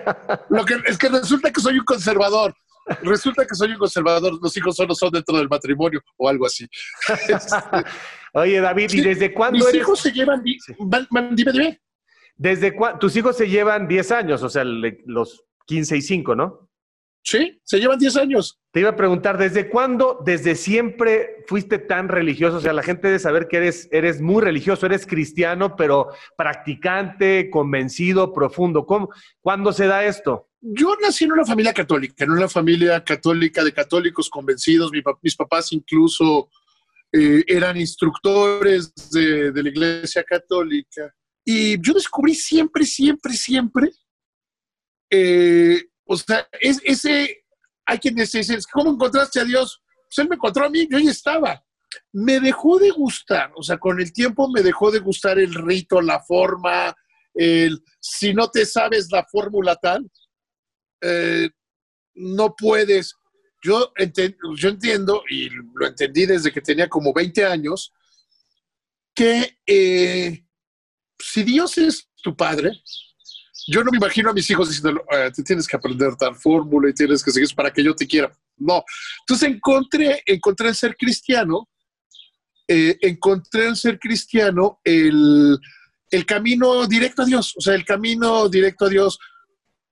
Lo que es que resulta que soy un conservador. Resulta que soy un conservador. Los hijos solo son dentro del matrimonio o algo así. (laughs) Este, Oye, David, ¿y Sí, desde cuándo Mis eres? hijos se llevan. di- Sí. van- van- dime, dime. Desde cua- tus hijos se llevan 10 años, o sea, le- los 15 y 5, ¿no? Sí, se llevan 10 años. Te iba a preguntar, ¿desde cuándo, desde siempre fuiste tan religioso? O sea, la gente debe saber que eres, eres muy religioso, eres cristiano, pero practicante, convencido, profundo. ¿Cómo, ¿Cuándo se da esto? Yo nací en una familia católica, en una familia católica de católicos convencidos. Mi mis papás incluso eh, eran instructores de, de la iglesia católica. Y yo descubrí siempre, siempre, siempre, eh, o sea, es, ese, hay quienes dicen, ¿cómo encontraste a Dios? Pues él me encontró a mí, yo ahí estaba. Me dejó de gustar, o sea, con el tiempo me dejó de gustar el rito, la forma, el, si no te sabes la fórmula tal, eh, no puedes. Yo, enten- yo entiendo, y lo entendí desde que tenía como 20 años, que eh, si Dios es tu padre, yo no me imagino a mis hijos diciendo, "Ah, te tienes que aprender tal fórmula y tienes que seguir para que yo te quiera. No. Entonces encontré, encontré el ser cristiano, eh, encontré el ser cristiano el, el camino directo a Dios, o sea, el camino directo a Dios.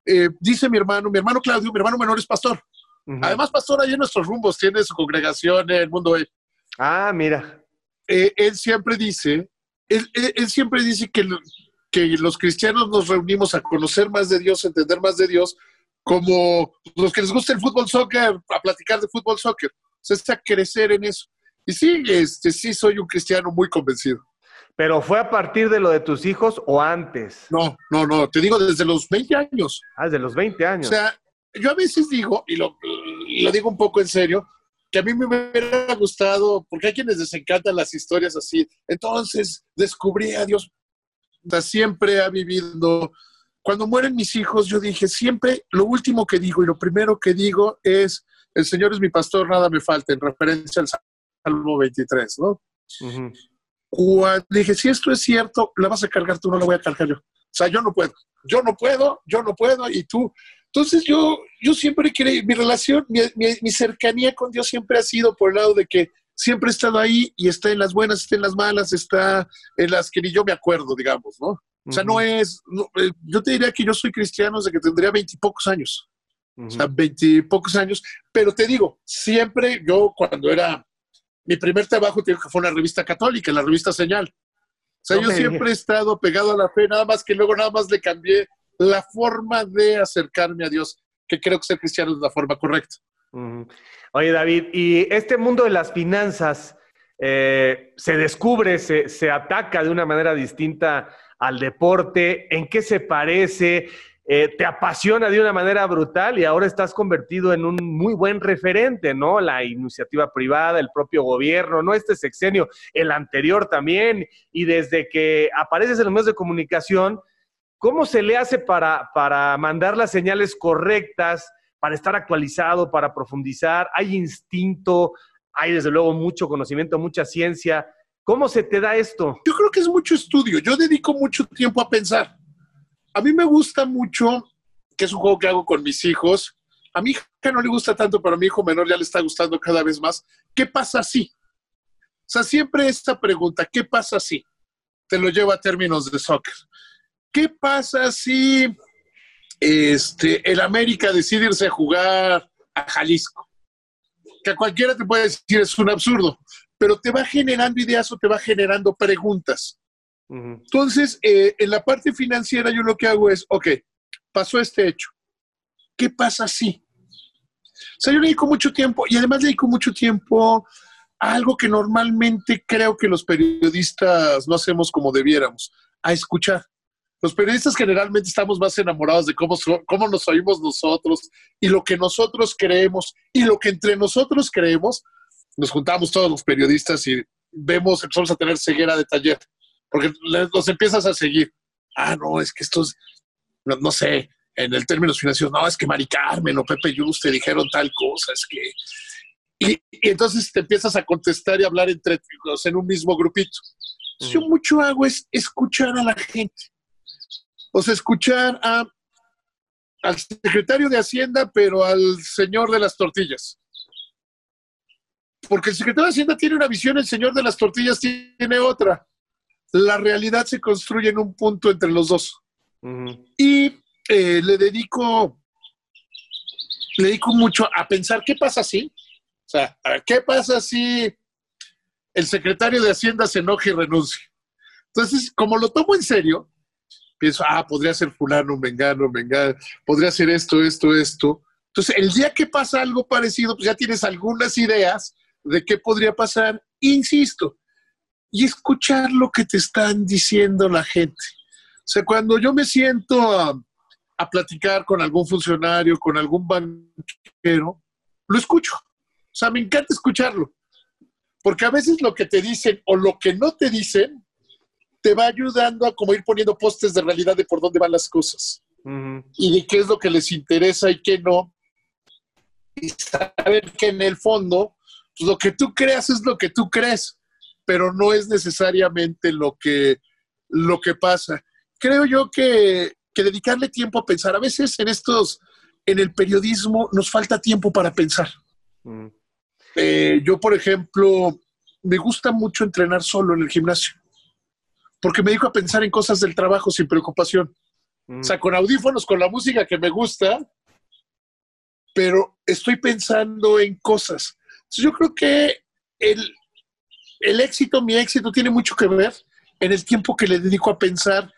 Eh, dice mi hermano, mi hermano Claudio, mi hermano menor es pastor. Ujú. Además, pastor, ahí en nuestros rumbos tiene su congregación en el mundo. eh, Ah, mira. eh, él siempre dice, él, él- él siempre dice que, que los cristianos nos reunimos a conocer más de Dios, a entender más de Dios, como los que les gusta el fútbol soccer, a platicar de fútbol soccer. O sea, a crecer en eso. Y sí, este, sí soy un cristiano muy convencido. ¿Pero fue a partir de lo de tus hijos o antes? No, no, no, te digo desde los 20 años. Ah, de los 20 O años. sea, yo a veces digo, y lo, lo digo un poco en serio, que a mí me hubiera gustado, porque hay quienes les encantan las historias así. Entonces descubrí a Dios. Siempre ha vivido. Cuando mueren mis hijos, yo dije, siempre lo último que digo y lo primero que digo es, el Señor es mi pastor, nada me falta, en referencia al Salmo 23, ¿no? Ujú. Cuando dije, si esto es cierto, la vas a cargar tú, no la voy a cargar yo. O sea, yo no puedo, yo no puedo, yo no puedo, y tú. Entonces yo, yo siempre creí, mi relación, mi, mi- mi cercanía con Dios siempre ha sido por el lado de que siempre he estado ahí y está en las buenas, está en las malas, está en las que ni yo me acuerdo, digamos, ¿no? O sea, no es, no, eh, yo te diría que yo soy cristiano desde que tendría veintipocos años o sea, veintipocos años, pero te digo, siempre yo cuando era, mi primer trabajo que fue una revista católica, la revista Señal. O sea, No yo siempre he estado pegado a la fe, nada más que luego nada más le cambié la forma de acercarme a Dios, que creo que ser cristiano es la forma correcta. Oye, David, y este mundo de las finanzas eh, se descubre, se, se ataca de una manera distinta al deporte. ¿En qué se parece? eh, te apasiona de una manera brutal y ahora estás convertido en un muy buen referente, ¿no? La iniciativa privada, el propio gobierno, no este sexenio, el anterior también, y desde que apareces en los medios de comunicación, ¿cómo se le hace para, para mandar las señales correctas, para estar actualizado, para profundizar? ¿Hay instinto? ¿Hay desde luego mucho conocimiento, mucha ciencia? ¿Cómo se te da esto? Yo creo que es mucho estudio. Yo dedico mucho tiempo a pensar. A mí me gusta mucho, que es un juego que hago con mis hijos. A mi hija no le gusta tanto, pero a mi hijo menor ya le está gustando cada vez más. ¿Qué pasa si? O sea, siempre esta pregunta, ¿qué pasa si? Te lo llevo a términos de soccer. ¿Qué pasa si este, el América decide irse a jugar a Jalisco? Que a cualquiera te puede decir es un absurdo, pero te va generando ideas o te va generando preguntas. Entonces, eh, en la parte financiera yo lo que hago es, ok, pasó este hecho. ¿Qué pasa si? O sea, yo le dedico mucho tiempo y además le dedico mucho tiempo a algo que normalmente creo que los periodistas no hacemos como debiéramos, a escuchar. Los periodistas generalmente estamos más enamorados de cómo, cómo nos oímos nosotros y lo que nosotros creemos y lo que entre nosotros creemos. Nos juntamos todos los periodistas y vemos, empezamos a tener ceguera de taller porque los empiezas a seguir. Ah, no, es que estos, no, sé, en el términos financieros, no, es que Mari Carmen o Pepe Yus te dijeron tal cosa, es que... Y, entonces te empiezas a contestar y hablar entre los en un mismo grupito. Yo mucho hago es escuchar a la gente. O sea, escuchar a, al secretario de Hacienda, pero al señor de las tortillas. Porque el secretario de Hacienda tiene una visión, el señor de las tortillas tiene otra la realidad se construye en un punto entre los dos. Y eh, le dedico, le dedico mucho a pensar qué pasa si, o sea, ¿qué pasa si el secretario de Hacienda se enoja y renuncia? Entonces, como lo tomo en serio, pienso, ah, podría ser fulano, vengano, vengano, podría ser esto, esto, esto. Entonces, el día que pasa algo parecido, pues ya tienes algunas ideas de qué podría pasar. Insisto, y escuchar lo que te están diciendo la gente. O sea, cuando yo me siento a, platicar con algún funcionario, con algún banquero, lo escucho. O sea, me encanta escucharlo. Porque a veces lo que te dicen o lo que no te dicen te va ayudando a como ir poniendo postes de realidad de por dónde van las cosas. Y de qué es lo que les interesa y qué no. Y saber que en el fondo, pues, lo que tú creas es lo que tú crees pero no es necesariamente lo que, lo que pasa. Creo yo que, dedicarle tiempo a pensar, a veces en estos, en el periodismo nos falta tiempo para pensar. Eh, yo, por ejemplo, me gusta mucho entrenar solo en el gimnasio, porque me dedico a pensar en cosas del trabajo sin preocupación. Mm. O sea, con audífonos, con la música que me gusta, pero estoy pensando en cosas. Entonces, yo creo que el, el éxito, mi éxito, tiene mucho que ver en el tiempo que le dedico a pensar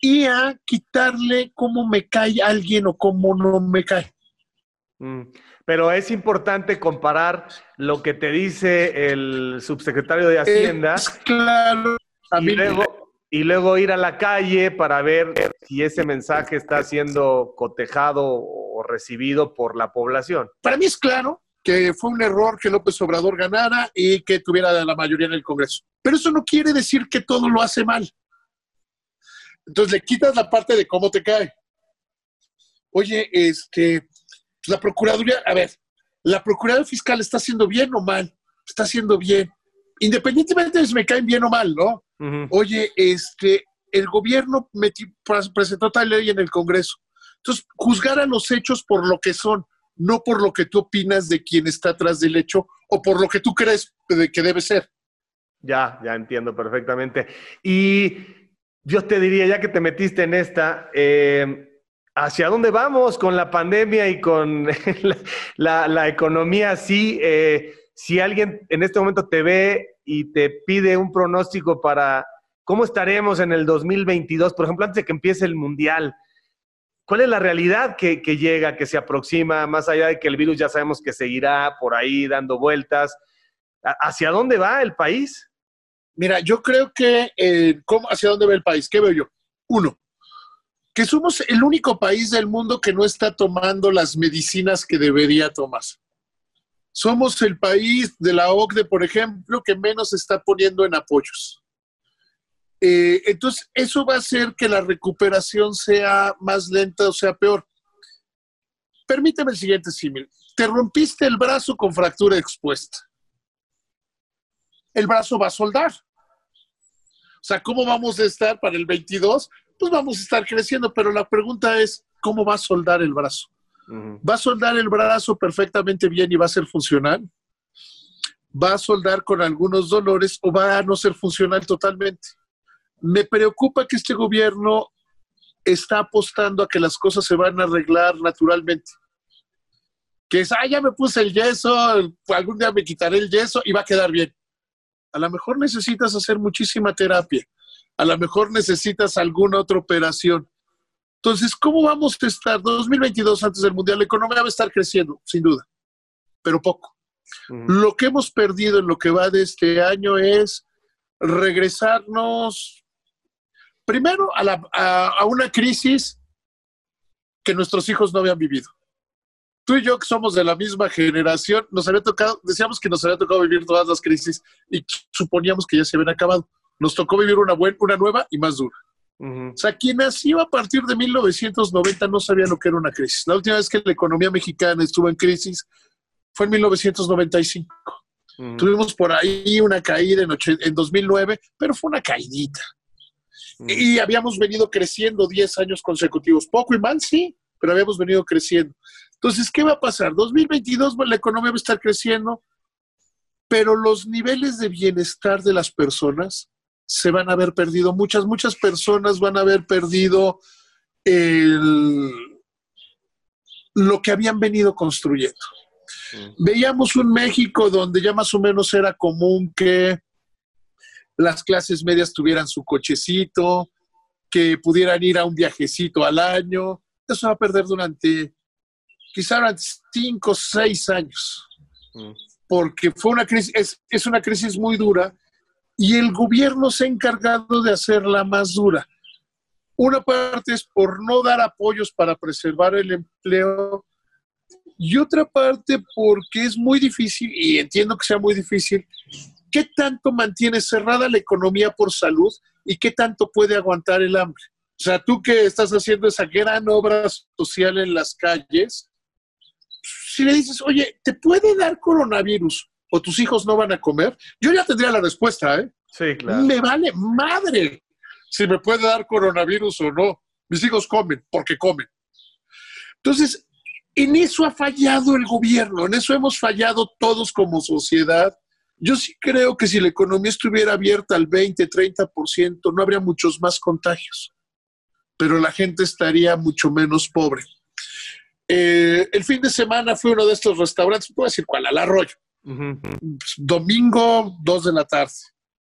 y a quitarle cómo me cae alguien o cómo no me cae. Mm, pero es importante comparar lo que te dice el subsecretario de Hacienda. claro. y, luego, y luego ir a la calle para ver si ese mensaje está siendo cotejado o recibido por la población. Para mí es claro, que fue un error que López Obrador ganara y que tuviera la mayoría en el Congreso. Pero eso no quiere decir que todo lo hace mal. Entonces le quitas la parte de cómo te cae. Oye, este, la Procuraduría, a ver, la Procuraduría Fiscal está haciendo bien o mal, está haciendo bien, independientemente de si me caen bien o mal, ¿no? Oye, este, el gobierno presentó tal ley en el Congreso. Entonces, juzgar a los hechos por lo que son, no por lo que tú opinas de quién está atrás del hecho o por lo que tú crees de que debe ser. Ya, ya entiendo perfectamente. Y yo te diría, ya que te metiste en esta, eh, ¿hacia dónde vamos con la pandemia y con (laughs) la, economía así? Eh, si alguien en este momento te ve y te pide un pronóstico para cómo estaremos en el 2022, por ejemplo, antes de que empiece el Mundial, ¿Cuál es la realidad que, llega, que se aproxima, más allá de que el virus ya sabemos que seguirá por ahí dando vueltas? ¿Hacia dónde va el país? Mira, yo creo que, eh, ¿cómo, ¿hacia dónde va el país? ¿Qué veo yo? Uno, que somos el único país del mundo que no está tomando las medicinas que debería tomar. Somos el país de la OCDE, por ejemplo, que menos está poniendo en apoyos. Eh, entonces, eso va a hacer que la recuperación sea más lenta o sea peor. Permíteme el siguiente símil. Te rompiste el brazo con fractura expuesta. El brazo va a soldar. O sea, ¿cómo vamos a estar para el 22? Pues vamos a estar creciendo, pero la pregunta es, ¿cómo va a soldar el brazo? ¿Va a soldar el brazo perfectamente bien y va a ser funcional? ¿Va a soldar con algunos dolores o va a no ser funcional totalmente? Me preocupa que este gobierno está apostando a que las cosas se van a arreglar naturalmente. Que es, ah, ya me puse el yeso, algún día me quitaré el yeso y va a quedar bien. A lo mejor necesitas hacer muchísima terapia. A lo mejor necesitas alguna otra operación. Entonces, ¿cómo vamos a estar 2022 antes del Mundial? La economía va a estar creciendo, sin duda, pero poco. Lo que hemos perdido en lo que va de este año es regresarnos primero a, una crisis que nuestros hijos no habían vivido. Tú y yo, que somos de la misma generación, nos había tocado, decíamos que nos había tocado vivir todas las crisis y suponíamos que ya se habían acabado. Nos tocó vivir una, buena, una nueva y más dura. O sea, quien nació a partir de 1990 no sabía lo que era una crisis. La última vez que la economía mexicana estuvo en crisis fue en 1995. Tuvimos por ahí una caída en, en 2009, pero fue una caidita. Y habíamos venido creciendo 10 años consecutivos. Poco y mal, sí, pero habíamos venido creciendo. Entonces, ¿qué va a pasar? 2022 la economía va a estar creciendo, pero los niveles de bienestar de las personas se van a haber perdido. Muchas, muchas personas van a haber perdido lo que habían venido construyendo. Veíamos un México donde ya más o menos era común que las clases medias tuvieran su cochecito, que pudieran ir a un viajecito al año. Eso va a perder durante, quizá durante cinco o seis años, porque fue una crisis, es, es una crisis muy dura y el gobierno se ha encargado de hacerla más dura. Una parte es por no dar apoyos para preservar el empleo y otra parte porque es muy difícil, y entiendo que sea muy difícil, ¿qué tanto mantiene cerrada la economía por salud y qué tanto puede aguantar el hambre? O sea, tú que estás haciendo esa gran obra social en las calles, si le dices, oye, ¿te puede dar coronavirus o tus hijos no van a comer? Yo ya tendría la respuesta, ¿eh? Sí, claro. Me vale madre si me puede dar coronavirus o no. Mis hijos comen porque comen. Entonces, en eso ha fallado el gobierno, en eso hemos fallado todos como sociedad. Yo sí creo que si la economía estuviera abierta al 20, 30%, no habría muchos más contagios, pero la gente estaría mucho menos pobre. Eh, el fin de semana fue uno de estos restaurantes, puedo decir cuál, al arroyo. Domingo, 2 de la tarde.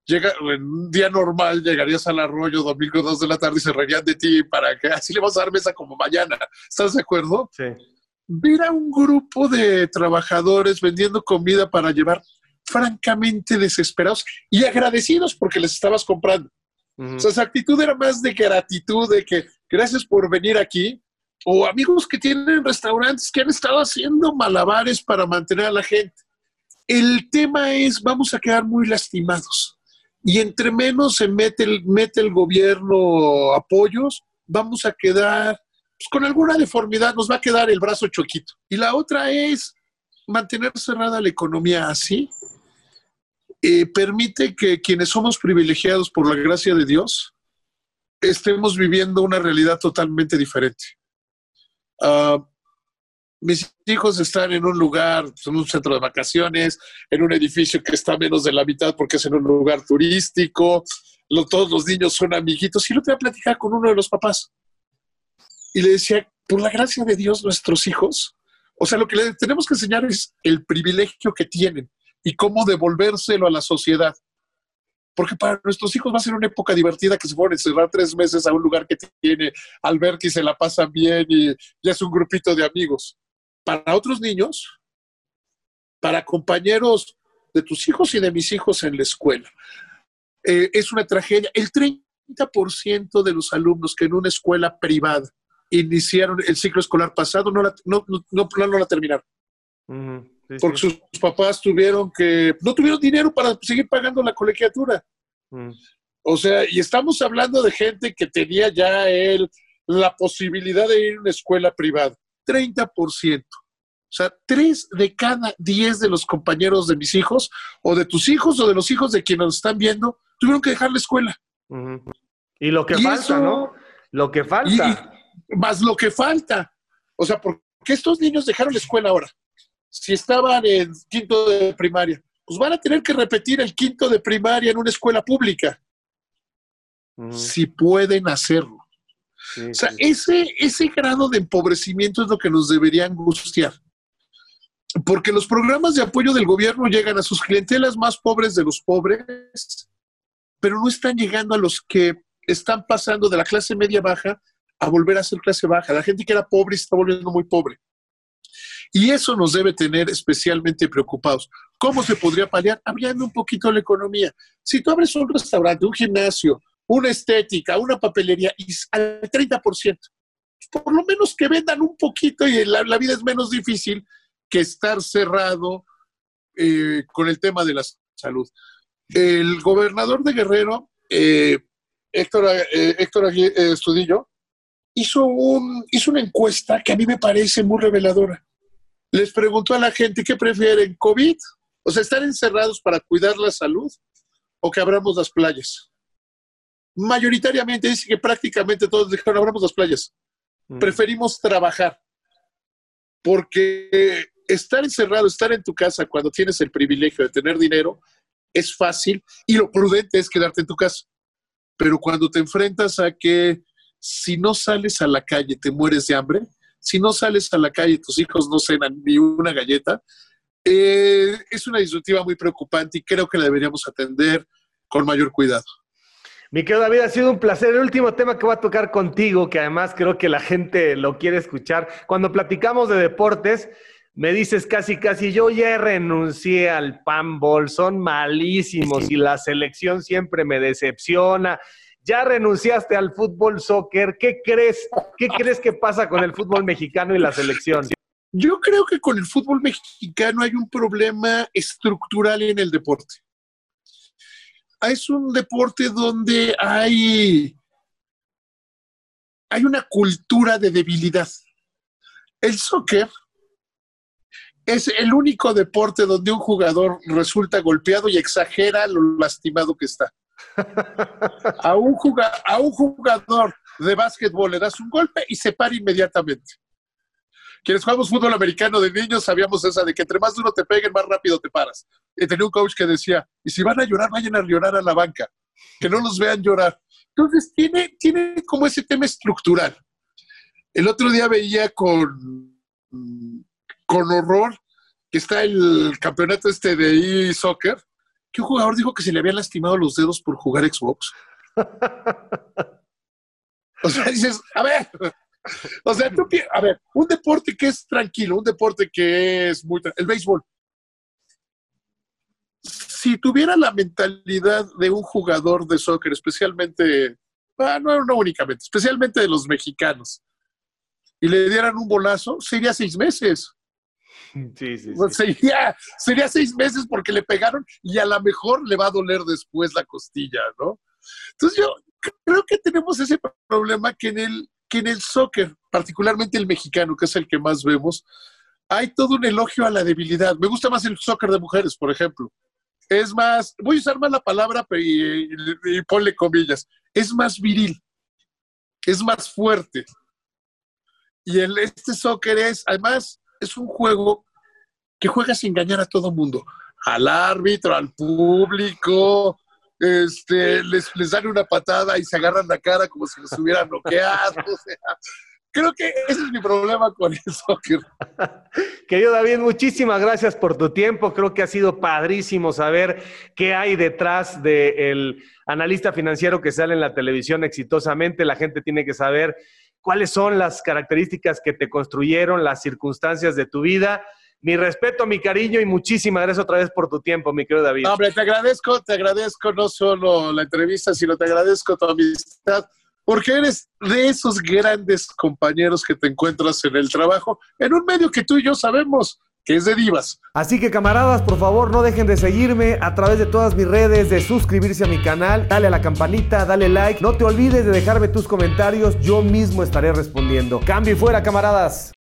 Llega, en un día normal llegarías al arroyo domingo 2 de la tarde y se reirían de ti para que así le vamos a dar mesa como mañana. ¿Estás de acuerdo? Sí. Ver a un grupo de trabajadores vendiendo comida para llevar francamente desesperados y agradecidos porque les estabas comprando. O sea, esa actitud era más de gratitud, de que gracias por venir aquí. O amigos que tienen restaurantes que han estado haciendo malabares para mantener a la gente. El tema es, vamos a quedar muy lastimados. Y entre menos se mete el, mete el gobierno apoyos, vamos a quedar pues, con alguna deformidad, nos va a quedar el brazo choquito. Y la otra es mantener cerrada la economía así, eh, permite que quienes somos privilegiados por la gracia de Dios estemos viviendo una realidad totalmente diferente. Ah, mis hijos están en un lugar, pues, en un centro de vacaciones, en un edificio que está menos de la mitad porque es en un lugar turístico, todos los niños son amiguitos. Y lo voy a platicar con uno de los papás. Y le decía, por la gracia de Dios, nuestros hijos, o sea, lo que les tenemos que enseñar es el privilegio que tienen y cómo devolvérselo a la sociedad. Porque para nuestros hijos va a ser una época divertida que se a encerrar tres meses a un lugar que tiene alberca y se la pasan bien y ya es un grupito de amigos. Para otros niños, para compañeros de tus hijos y de mis hijos en la escuela, eh, es una tragedia. El 30 30% de los alumnos que en una escuela privada iniciaron el ciclo escolar pasado no la, no, no, no, la terminaron. porque sus papás tuvieron que, no tuvieron dinero para seguir pagando la colegiatura. O sea, y estamos hablando de gente que tenía ya él la posibilidad de ir a una escuela privada. 30%. O sea, tres de cada diez de los compañeros de mis hijos, o de tus hijos, o de los hijos de quienes nos están viendo, tuvieron que dejar la escuela. Y lo que falta, ¿no? Lo que falta. más lo que falta. O sea, ¿por qué estos niños dejaron la escuela ahora? Si estaban en quinto de primaria, pues van a tener que repetir el quinto de primaria en una escuela pública. Si pueden hacerlo. O sea, ese, ese grado de empobrecimiento es lo que nos debería angustiar porque los programas de apoyo del gobierno llegan a sus clientelas más pobres de los pobres, pero no están llegando a los que están pasando de la clase media baja a volver a ser clase baja. La gente que era pobre está volviendo muy pobre. Y eso nos debe tener especialmente preocupados. ¿Cómo se podría paliar? Abriendo un poquito la economía. Si tú abres un restaurante, un gimnasio, una estética, una papelería, y al 30%, por lo menos que vendan un poquito y la vida es menos difícil, que estar cerrado eh, con el tema de la salud. El gobernador de Guerrero, eh, Héctor, eh, Héctor Estudillo, hizo, un, hizo una encuesta que a mí me parece muy reveladora. Les preguntó a la gente qué prefieren, COVID, o sea, estar encerrados para cuidar la salud o que abramos las playas. Mayoritariamente dice que prácticamente todos dijeron abramos las playas. Mm. Preferimos trabajar porque estar encerrado, estar en tu casa cuando tienes el privilegio de tener dinero es fácil y lo prudente es quedarte en tu casa. Pero cuando te enfrentas a que si no sales a la calle te mueres de hambre, si no sales a la calle tus hijos no cenan ni una galleta, eh, es una disyuntiva muy preocupante y creo que la deberíamos atender con mayor cuidado. Mi querido David, ha sido un placer. El último tema que voy a tocar contigo, que además creo que la gente lo quiere escuchar. Cuando platicamos de deportes, me dices casi, casi, yo ya renuncié al panball, son malísimos y la selección siempre me decepciona. Ya renunciaste al fútbol soccer. ¿Qué crees? ¿Qué crees que pasa con el fútbol mexicano y la selección? Yo creo que con el fútbol mexicano hay un problema estructural en el deporte. Es un deporte donde hay, hay una cultura de debilidad. El soccer es el único deporte donde un jugador resulta golpeado y exagera lo lastimado que está. (laughs) A un, a un jugador de básquetbol le das un golpe y se para inmediatamente. Quienes jugamos fútbol americano de niños sabíamos esa de que entre más duro te peguen, más rápido te paras. Y tenía un coach que decía, y si van a llorar, vayan a llorar a la banca, que no los vean llorar. Entonces tiene, tiene como ese tema estructural. El otro día veía con con horror que está el campeonato este de e-soccer, que un jugador dijo que se le habían lastimado los dedos por jugar Xbox. (laughs) o sea, dices, a ver, (laughs) o sea, tú, a ver, un deporte que es tranquilo, un deporte que es muy... El béisbol. Si tuviera la mentalidad de un jugador de soccer, especialmente, ah, no, no únicamente, especialmente de los mexicanos, y le dieran un bolazo, sería seis meses. Sí, sí, Sería, sería seis meses porque le pegaron y a lo mejor le va a doler después la costilla, ¿no? Entonces yo creo que tenemos ese problema que en el, en el soccer, particularmente el mexicano, que es el que más vemos, hay todo un elogio a la debilidad. Me gusta más el soccer de mujeres, por ejemplo. Es más, voy a usar más la palabra y, ponle comillas, es más viril, es más fuerte. Y el, este soccer es, además, es un juego que juega sin engañar a todo mundo, al árbitro, al público, este, les, les dan una patada y se agarran la cara como si los hubieran bloqueado. creo que ese es mi problema con el soccer. (laughs) Querido David, muchísimas gracias por tu tiempo. Creo que ha sido padrísimo saber qué hay detrás del analista financiero que sale en la televisión exitosamente. La gente tiene que saber cuáles son las características que te construyeron, las circunstancias de tu vida Mi respeto, mi cariño y muchísimas gracias otra vez por tu tiempo, mi querido David. hombre, te agradezco, te agradezco no solo la entrevista, sino te agradezco tu amistad, porque eres de esos grandes compañeros que te encuentras en el trabajo, en un medio que tú y yo sabemos que es de divas. Así que camaradas, por favor, no dejen de seguirme a través de todas mis redes, de suscribirse a mi canal, dale a la campanita, dale like, no te olvides de dejarme tus comentarios, yo mismo estaré respondiendo. Cambio y fuera, camaradas.